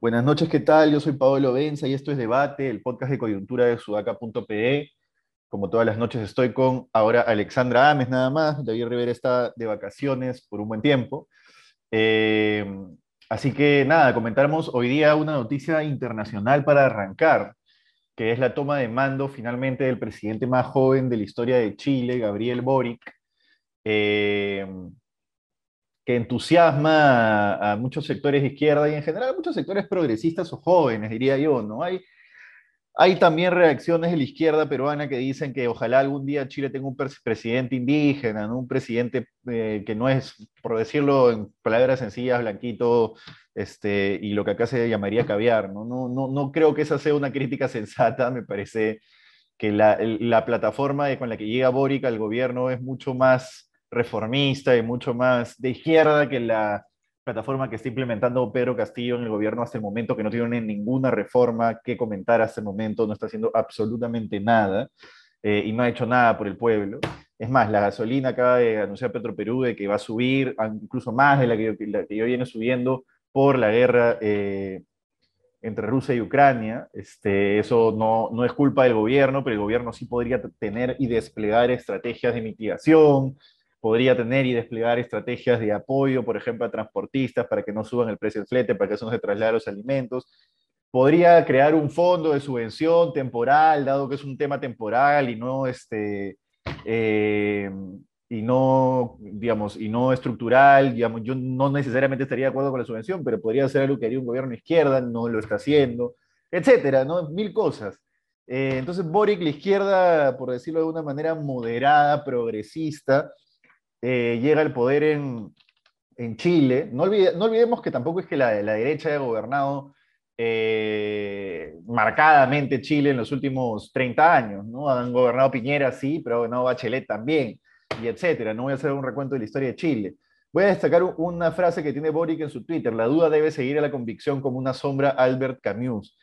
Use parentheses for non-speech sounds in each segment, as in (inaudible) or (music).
Buenas noches, ¿qué tal? Yo soy Pablo Benza y esto es Debate, el podcast de coyuntura de sudaca.pe. Como todas las noches estoy con ahora Alexandra Ames nada más. David Rivera está de vacaciones por un buen tiempo. Eh, así que nada, comentamos hoy día una noticia internacional para arrancar, que es la toma de mando finalmente del presidente más joven de la historia de Chile, Gabriel Boric. Eh, que entusiasma a, muchos sectores de izquierda y en general a muchos sectores progresistas o jóvenes, diría yo, ¿no? Hay, hay también reacciones de la izquierda peruana que dicen que ojalá algún día Chile tenga un presidente indígena, un presidente eh, que no es, por decirlo en palabras sencillas, blanquito, este, y lo que acá se llamaría caviar. ¿no? No, no, creo que esa sea una crítica (laughs) sensata, me parece que la, la plataforma con la que llega Boric al gobierno es mucho más reformista y mucho más de izquierda que la plataforma que está implementando Pedro Castillo en el gobierno hasta el momento, que no tiene ninguna reforma que comentar hasta el momento, no está haciendo absolutamente nada eh, y no ha hecho nada por el pueblo. Es más, la gasolina acaba de anunciar Petro Perú de que va a subir incluso más de la que, la yo viene subiendo por la guerra eh, entre Rusia y Ucrania. Este, eso no, no es culpa del gobierno, pero el gobierno sí podría tener y desplegar estrategias de mitigación, podría tener y desplegar estrategias de apoyo, por ejemplo, a transportistas para que no suban el precio del flete, para que eso no se traslade los alimentos. Podría crear un fondo de subvención temporal, dado que es un tema temporal y no, este, eh, y no, digamos, y no estructural. Digamos, yo no necesariamente estaría de acuerdo con la subvención, pero podría ser algo que haría un gobierno izquierda, no lo está haciendo, etcétera, ¿no? Mil cosas. Eh, entonces, Boric, la izquierda, por decirlo de una manera moderada, progresista, eh, llega al poder en, en Chile. No, olvidemos que tampoco es que la, la derecha haya gobernado eh, marcadamente Chile en los últimos 30 años. ¿no? Han gobernado Piñera, sí, pero ha gobernado Bachelet también, y etcétera. No voy a hacer un recuento de la historia de Chile. Voy a destacar una frase que tiene Boric en su Twitter. La duda debe seguir a la convicción como una sombra Albert Camus.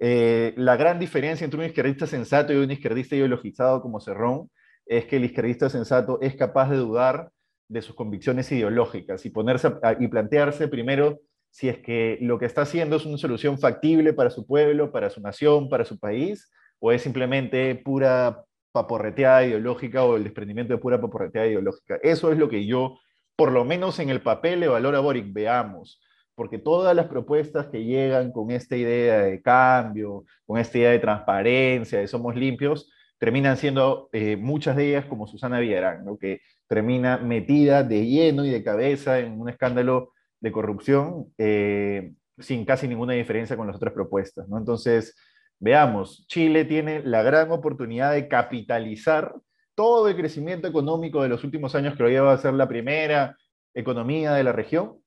Eh, la gran diferencia entre un izquierdista sensato y un izquierdista ideologizado como Cerrón es que el izquierdista sensato es capaz de dudar de sus convicciones ideológicas y, ponerse y plantearse primero si es que lo que está haciendo es una solución factible para su pueblo, para su nación, para su país, o es simplemente pura paporreteada ideológica o el desprendimiento de pura paporreteada ideológica. Eso es lo que yo, por lo menos en el papel, le valoro a Boric. Veamos, porque todas las propuestas que llegan con esta idea de cambio, con esta idea de transparencia, de somos limpios, terminan siendo eh, muchas de ellas como Susana Villarán, ¿no? que termina metida de lleno y de cabeza en un escándalo de corrupción eh, sin casi ninguna diferencia con las otras propuestas. ¿no? Entonces, veamos, Chile tiene la gran oportunidad de capitalizar todo el crecimiento económico de los últimos años que lo lleva a ser la primera economía de la región,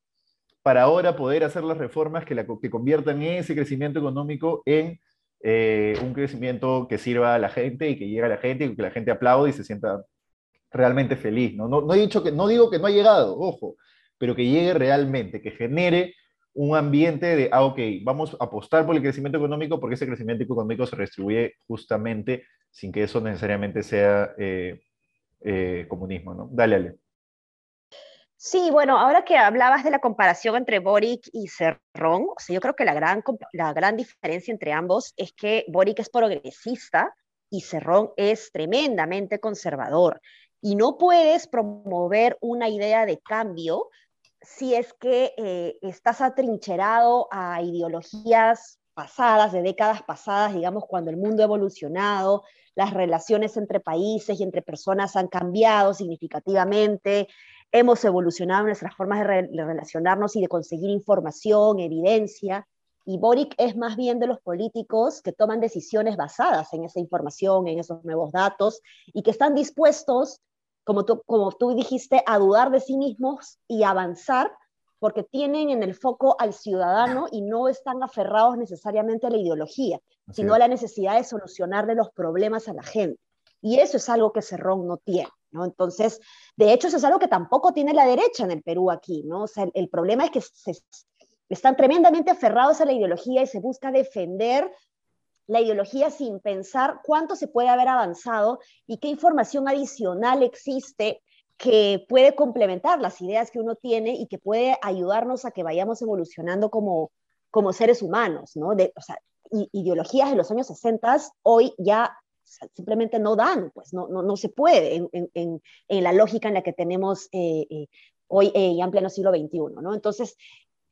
para ahora poder hacer las reformas que, la, que conviertan ese crecimiento económico en eh, un crecimiento que sirva a la gente y que llegue a la gente y que la gente aplaude y se sienta realmente feliz. ¿no? No, he dicho que, no digo que no ha llegado, ojo, pero que llegue realmente, que genere un ambiente de, ah, ok, vamos a apostar por el crecimiento económico porque ese crecimiento económico se redistribuye justamente sin que eso necesariamente sea eh, eh, comunismo. ¿no? Dale, Ale. Sí, bueno, ahora que hablabas de la comparación entre Boric y Cerrón, o yo creo que la gran, la gran diferencia entre ambos es que Boric es progresista y Cerrón es tremendamente conservador. Y no puedes promover una idea de cambio si es que eh, estás atrincherado a ideologías pasadas, de décadas pasadas, digamos, cuando el mundo ha evolucionado, las relaciones entre países y entre personas han cambiado significativamente, hemos evolucionado en nuestras formas de, relacionarnos y de conseguir información, evidencia, y Boric es más bien de los políticos que toman decisiones basadas en esa información, en esos nuevos datos, y que están dispuestos, como tú, como tú dijiste, a dudar de sí mismos y avanzar porque tienen en el foco al ciudadano y no están aferrados necesariamente a la ideología, sino a la necesidad de solucionarle los problemas a la gente. Y eso es algo que Cerrón no tiene. ¿No? Entonces, de hecho, eso es algo que tampoco tiene la derecha en el Perú aquí, ¿no? O sea, el, problema es que están tremendamente aferrados a la ideología y se busca defender la ideología sin pensar cuánto se puede haber avanzado y qué información adicional existe que puede complementar las ideas que uno tiene y que puede ayudarnos a que vayamos evolucionando como, como seres humanos, ¿no? De, o sea, ideologías de los años 60 hoy ya simplemente no dan, pues no, no, no se puede en, en, en, la lógica en la que tenemos eh, eh, hoy eh, ya en pleno siglo XXI, ¿no? Entonces,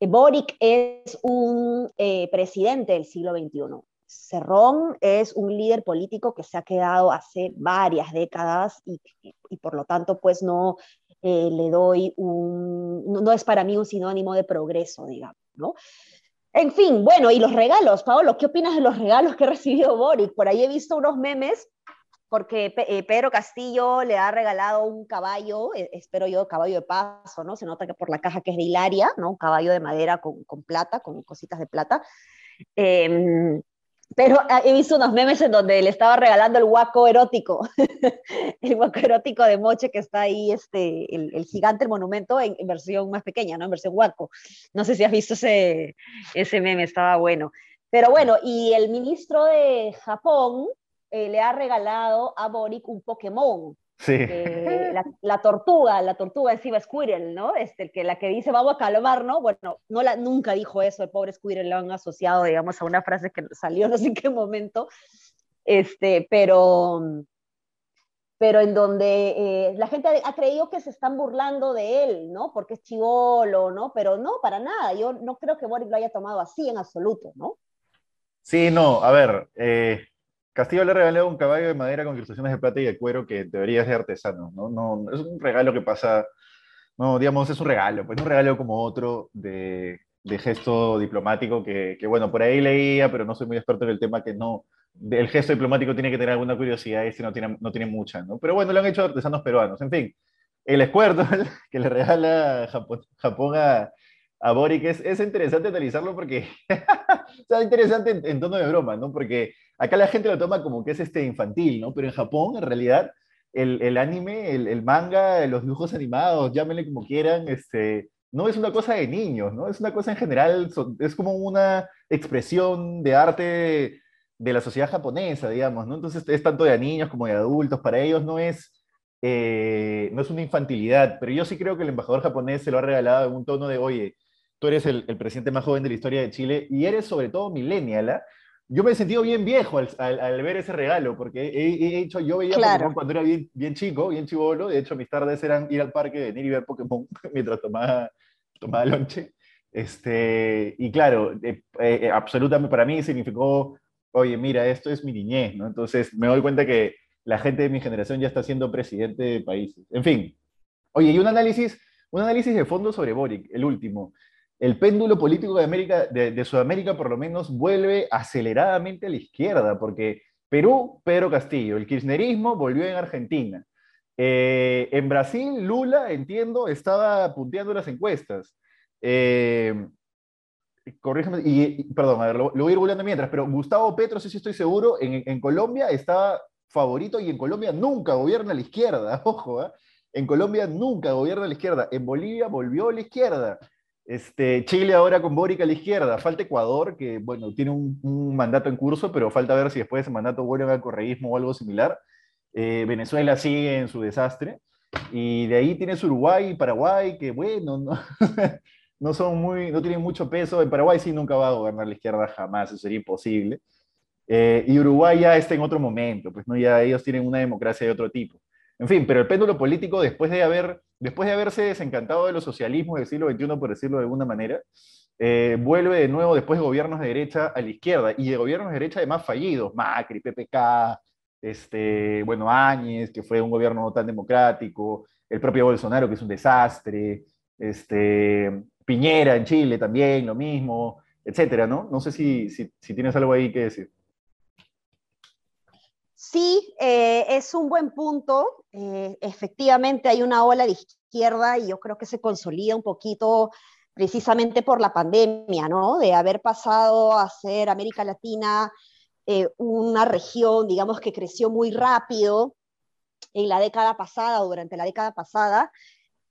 Boric es un presidente del siglo XXI. Cerrón es un líder político que se ha quedado hace varias décadas y, y por lo tanto, pues no le doy un, no es para mí un sinónimo de progreso, digamos, ¿no? En fin, bueno, y los regalos, Paolo, ¿qué opinas de los regalos que ha recibido Boric? Por ahí he visto unos memes porque eh, Pedro Castillo le ha regalado un caballo, eh, espero yo, caballo de paso, ¿no? Se nota que por la caja que es de Hilaria, ¿no? Un caballo de madera con, plata, con cositas de plata. Eh, pero ah, he visto unos memes en donde le estaba regalando el guaco erótico, (laughs) el guaco erótico de Moche que está ahí, este, el, gigante, el monumento en, versión más pequeña, ¿no? En versión guaco. No sé si has visto ese, ese meme, estaba bueno. Pero bueno, y el ministro de Japón eh, le ha regalado a Boric un Pokémon. Sí. la, tortuga, la tortuga encima Squirrel, ¿no? Este, que la que dice vamos a calmar, ¿no? Bueno, no la, nunca dijo eso, el pobre Squirrel lo han asociado, digamos, a una frase que salió no sé en qué momento, este, pero, pero en donde eh, la gente ha, creído que se están burlando de él, ¿no? Porque es chivolo, ¿no? Pero no, para nada, yo no creo que Boric lo haya tomado así en absoluto, ¿no? Sí, no, a ver, eh, Castillo le regaló un caballo de madera con incrustaciones de plata y de cuero que debería ser artesano, ¿no? No, es un regalo que pasa, no, digamos, es un regalo, pues un regalo como otro de, de gesto diplomático que, que, bueno, por ahí leía, pero no soy muy experto en el tema, que no, el gesto diplomático tiene que tener alguna curiosidad y este no tiene, no tiene mucha, ¿no? Pero bueno, lo han hecho artesanos peruanos, en fin. El escuerdo (laughs) que le regala Japón, Japón a, a Boric es, es, interesante analizarlo porque, (laughs) o sea, interesante en, en, tono de broma, ¿no? Porque acá la gente lo toma como que es este infantil, ¿no? Pero en Japón, en realidad, el, el anime, el, el, manga, los dibujos animados, llámenle como quieran, este, no es una cosa de niños, ¿no? Es una cosa en general, es como una expresión de arte de la sociedad japonesa, digamos, ¿no? Entonces es tanto de niños como de adultos, para ellos no es, eh, no es una infantilidad, pero yo sí creo que el embajador japonés se lo ha regalado en un tono de, oye, tú eres el, el, presidente más joven de la historia de Chile y eres sobre todo millennial. ¿eh? Yo me he sentido bien viejo al, al, al ver ese regalo, porque he, he, hecho, yo veía claro. Pokémon cuando era bien, bien chico, bien chivolo, de hecho mis tardes eran ir al parque, venir y ver Pokémon (laughs) mientras tomaba, tomaba lonche. Este, y claro, eh, eh, absolutamente para mí significó, oye, mira, esto es mi niñez, ¿no? Entonces me doy cuenta que la gente de mi generación ya está siendo presidente de países. En fin, oye, y un análisis, un análisis de fondo sobre Boric, el último el péndulo político de, América, de, Sudamérica por lo menos vuelve aceleradamente a la izquierda, porque Perú, Pedro Castillo, el kirchnerismo volvió en Argentina. Eh, en Brasil, Lula, entiendo, estaba punteando las encuestas. Eh, corrígeme, y, perdón, a ver, lo, lo, voy a ir volviendo mientras, pero Gustavo Petro, sí, sí estoy seguro, en, en Colombia estaba favorito y en Colombia nunca gobierna la izquierda, (laughs) ojo, ¿eh? en Colombia nunca gobierna la izquierda, en Bolivia volvió a la izquierda. Este, Chile ahora con Boric a la izquierda. Falta Ecuador, que bueno, tiene un, mandato en curso, pero falta ver si después de ese mandato vuelve al correísmo o algo similar. Eh, Venezuela sigue en su desastre. Y de ahí tienes Uruguay y Paraguay, que bueno, no, (laughs) no, son muy, no tienen mucho peso. En Paraguay sí nunca va a gobernar la izquierda jamás, eso sería imposible. Eh, y Uruguay ya está en otro momento, pues no, ya ellos tienen una democracia de otro tipo. En fin, pero el péndulo político, después de, haber, después de haberse desencantado de los socialismos del siglo XXI, por decirlo de alguna manera, eh, vuelve de nuevo después de gobiernos de derecha a la izquierda, y de gobiernos de derecha además fallidos, Macri, PPK, este, bueno, Áñez, que fue un gobierno no tan democrático, el propio Bolsonaro, que es un desastre, este, Piñera en Chile también, lo mismo, etcétera, ¿no? No sé si, si, si tienes algo ahí que decir. Sí, eh, es un buen punto. Eh, efectivamente hay una ola de izquierda y yo creo que se consolida un poquito precisamente por la pandemia, ¿no? De haber pasado a ser América Latina eh, una región, digamos, que creció muy rápido en la década pasada o durante la década pasada.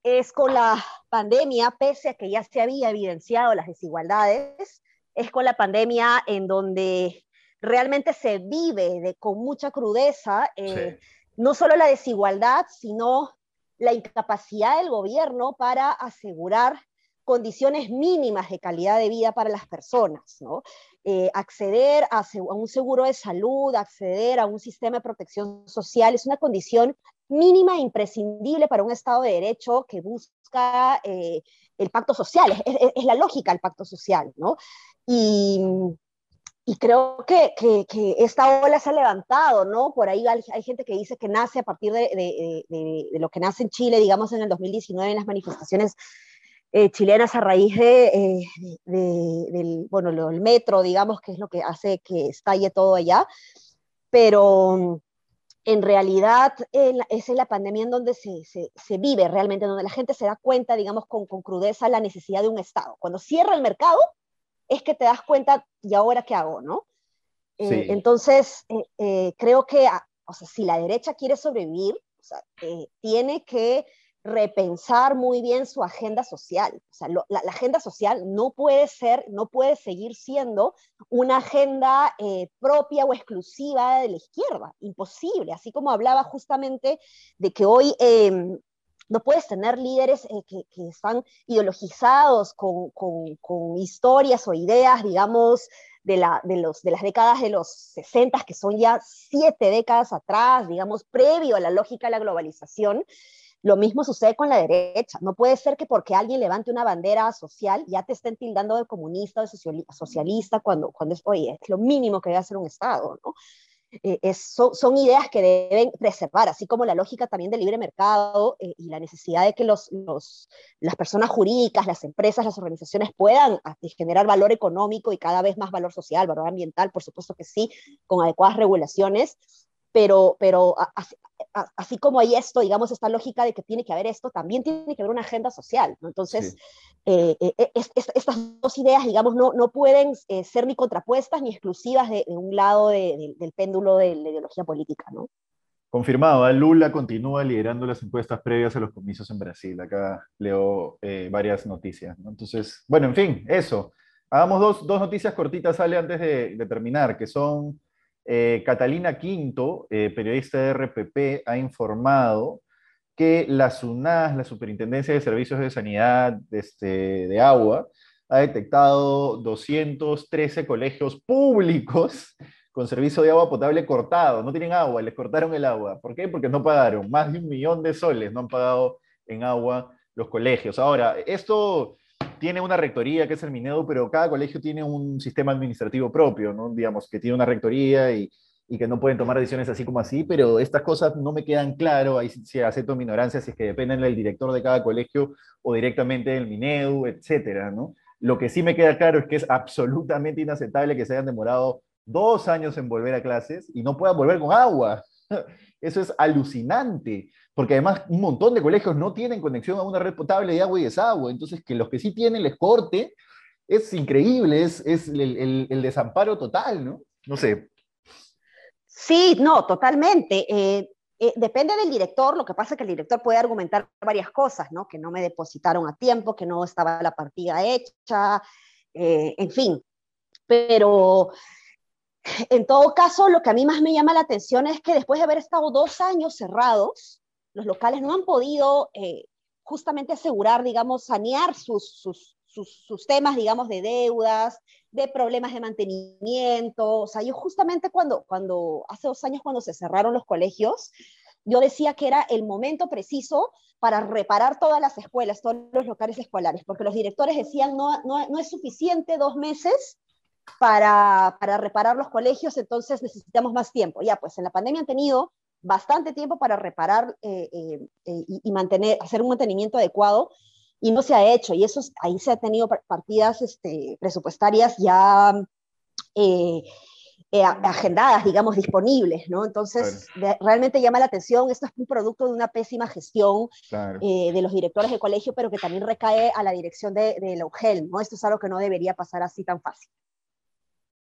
es con la pandemia, pese a que ya se había evidenciado las desigualdades, es con la pandemia en donde realmente se vive de, con mucha crudeza, eh, no solo la desigualdad, sino la incapacidad del gobierno para asegurar condiciones mínimas de calidad de vida para las personas, ¿no? Eh, acceder a, un seguro de salud, acceder a un sistema de protección social es una condición mínima e imprescindible para un Estado de Derecho que busca eh, el pacto social, es, la lógica del pacto social, ¿no? Y, y creo que, que, que, esta ola se ha levantado, ¿no? Por ahí hay, gente que dice que nace a partir de, de, de, lo que nace en Chile, digamos, en el 2019, en las manifestaciones eh, chilenas a raíz de, eh, del, bueno, el metro, digamos, que es lo que hace que estalle todo allá. Pero en realidad es en la pandemia en donde se, se, se, vive realmente, donde la gente se da cuenta, digamos, con, con crudeza la necesidad de un Estado. Cuando cierra el mercado, es que te das cuenta, ¿y ahora qué hago? ¿no? Eh, entonces, eh, eh, creo que, ah, o sea, si la derecha quiere sobrevivir, o sea, tiene que repensar muy bien su agenda social. O sea, la, agenda social no puede ser, no puede seguir siendo una agenda propia o exclusiva de la izquierda. Imposible. Así como hablaba justamente de que hoy em, no puedes tener líderes eh, que, están ideologizados con, historias o ideas, digamos, de, las décadas de los 60, que son ya siete décadas atrás, digamos, previo a la lógica de la globalización. Lo mismo sucede con la derecha. No puede ser que porque alguien levante una bandera social ya te estén tildando de comunista o de socialista cuando, cuando es, oye, es lo mínimo que debe hacer un Estado, ¿no? Eh, son, ideas que deben preservar, así como la lógica también del libre mercado eh, y la necesidad de que los, las personas jurídicas, las empresas, las organizaciones puedan ah, generar valor económico y cada vez más valor social, valor ambiental, por supuesto que sí, con adecuadas regulaciones, pero, pero así como hay esto, digamos, esta lógica de que tiene que haber esto, también tiene que haber una agenda social, ¿no? Entonces, eh, eh, eh, estas dos ideas, digamos, no, no pueden ser ni contrapuestas ni exclusivas de, un lado del péndulo de la ideología política, ¿no? Confirmado, Lula continúa liderando las encuestas previas a los comicios en Brasil. Acá leo varias noticias. Entonces, bueno, en fin, eso. Hagamos dos, dos noticias cortitas, sale antes de, de terminar, que son eh, Catalina Quinto, eh, periodista de RPP, ha informado que la SUNAS, la Superintendencia de Servicios de Sanidad este, de Agua, ha detectado 213 colegios públicos con servicio de agua potable cortado. No tienen agua, les cortaron el agua. ¿Por qué? Porque no pagaron. Más de un millón de soles no han pagado en agua los colegios. Ahora, esto tiene una rectoría que es el Minedo, pero cada colegio tiene un sistema administrativo propio, ¿no? Digamos, que tiene una rectoría y, que no pueden tomar decisiones así como así, pero estas cosas no me quedan claro, ahí sí acepto mi ignorancia, si es que dependen del director de cada colegio o directamente del Minedu, etcétera, ¿no? Lo que sí me queda claro es que es absolutamente inaceptable que se hayan demorado dos años en volver a clases y no puedan volver con agua. (laughs) Eso es alucinante porque además un montón de colegios no tienen conexión a una red potable de agua y desagüe, entonces que los que sí tienen les corte, es increíble, es, es el, desamparo total, ¿no? No sé. Sí, no, totalmente. Eh, eh, depende del director, lo que pasa es que el director puede argumentar varias cosas, ¿no? Que no me depositaron a tiempo, que no estaba la partida hecha, eh, en fin. Pero en todo caso, lo que a mí más me llama la atención es que después de haber estado dos años cerrados, los locales no han podido eh, justamente asegurar, digamos, sanear sus, sus, sus, temas, digamos, de deudas, de problemas de mantenimiento. O sea, yo justamente cuando, cuando, hace dos años cuando se cerraron los colegios, yo decía que era el momento preciso para reparar todas las escuelas, todos los locales escolares, porque los directores decían, no, no, no es suficiente dos meses para, para, reparar los colegios, entonces necesitamos más tiempo. Ya, pues en la pandemia han tenido bastante tiempo para reparar eh, eh, eh, y, mantener, hacer un mantenimiento adecuado y no se ha hecho. Y eso ahí se ha tenido partidas este, presupuestarias ya agendadas, digamos, disponibles, ¿no? Entonces, realmente llama la atención. Esto es un producto de una pésima gestión de los directores de colegio, pero que también recae a la dirección de, de la UGEL, ¿no? Esto es algo que no debería pasar así tan fácil.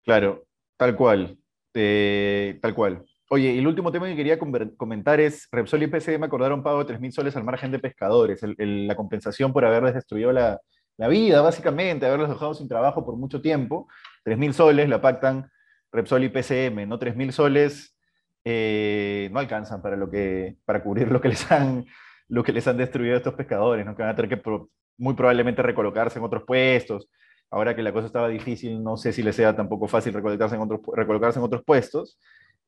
Claro, tal cual, tal cual. Oye, y el último tema que quería comentar es, Repsol y PCM acordaron pago de 3.000 soles al margen de pescadores, la compensación por haberles destruido la, vida, básicamente, haberlos dejado sin trabajo por mucho tiempo. 3.000 soles la pactan Repsol y PCM, ¿no? 3.000 soles eh, no alcanzan para, cubrir lo que, les han, lo que les han destruido estos pescadores, ¿no? que van a tener que muy probablemente recolocarse en otros puestos. Ahora que la cosa estaba difícil, no sé si les sea tampoco fácil recolocarse en otros, recolocarse en otros puestos.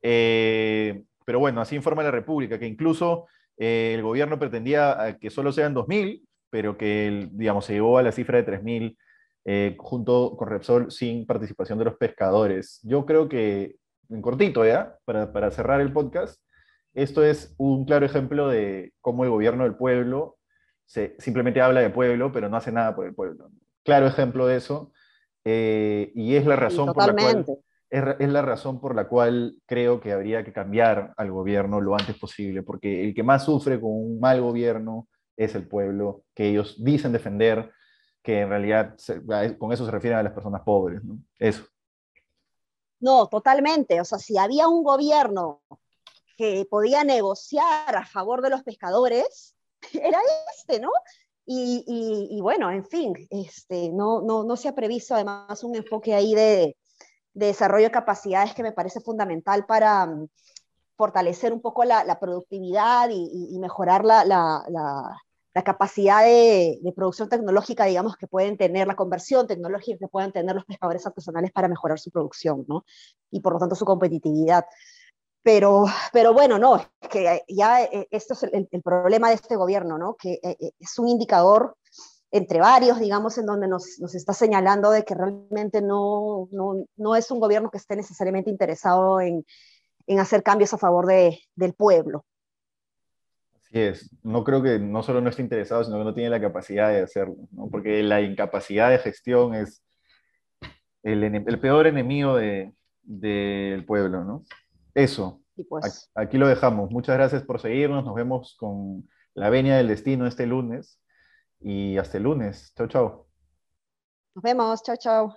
Eh, pero bueno, así informa la República, que incluso eh, el gobierno pretendía que solo sean 2.000, pero que, digamos, se llevó a la cifra de 3.000 eh, junto con Repsol sin participación de los pescadores. Yo creo que, en cortito ya, para, para cerrar el podcast, esto es un claro ejemplo de cómo el gobierno del pueblo se, simplemente habla de pueblo, pero no hace nada por el pueblo. Claro ejemplo de eso. y es la razón por la cual es, la razón por la cual creo que habría que cambiar al gobierno lo antes posible, porque el que más sufre con un mal gobierno es el pueblo, que ellos dicen defender, que en realidad con eso se refieren a las personas pobres, ¿no? Eso. No, totalmente. O sea, si había un gobierno que podía negociar a favor de los pescadores, (laughs) era este, ¿no? Y, y, y bueno, en fin, este, no, no, no se ha previsto además un enfoque ahí de, de desarrollo de capacidades que me parece fundamental para mm, fortalecer un poco la, productividad y, mejorar la, la, capacidad de, producción tecnológica, digamos, que pueden tener, la conversión tecnológica que pueden tener los pescadores artesanales para mejorar su producción, ¿no? Y por lo tanto su competitividad. Pero, pero bueno, no, es que ya eh, esto es el, problema de este gobierno, ¿no? Que eh, eh, es un indicador entre varios, digamos, en donde nos, nos está señalando de que realmente no, no, no, es un gobierno que esté necesariamente interesado en, en hacer cambios a favor de, del pueblo. Así es, no creo que no solo no esté interesado, sino que no tiene la capacidad de hacerlo, ¿no? porque la incapacidad de gestión es el, el peor enemigo del de, pueblo, ¿no? Eso, pues. aquí lo dejamos. Muchas gracias por seguirnos, nos vemos con la venia del destino este lunes y hasta el lunes. Chao, chao. Nos vemos. Chao, chao.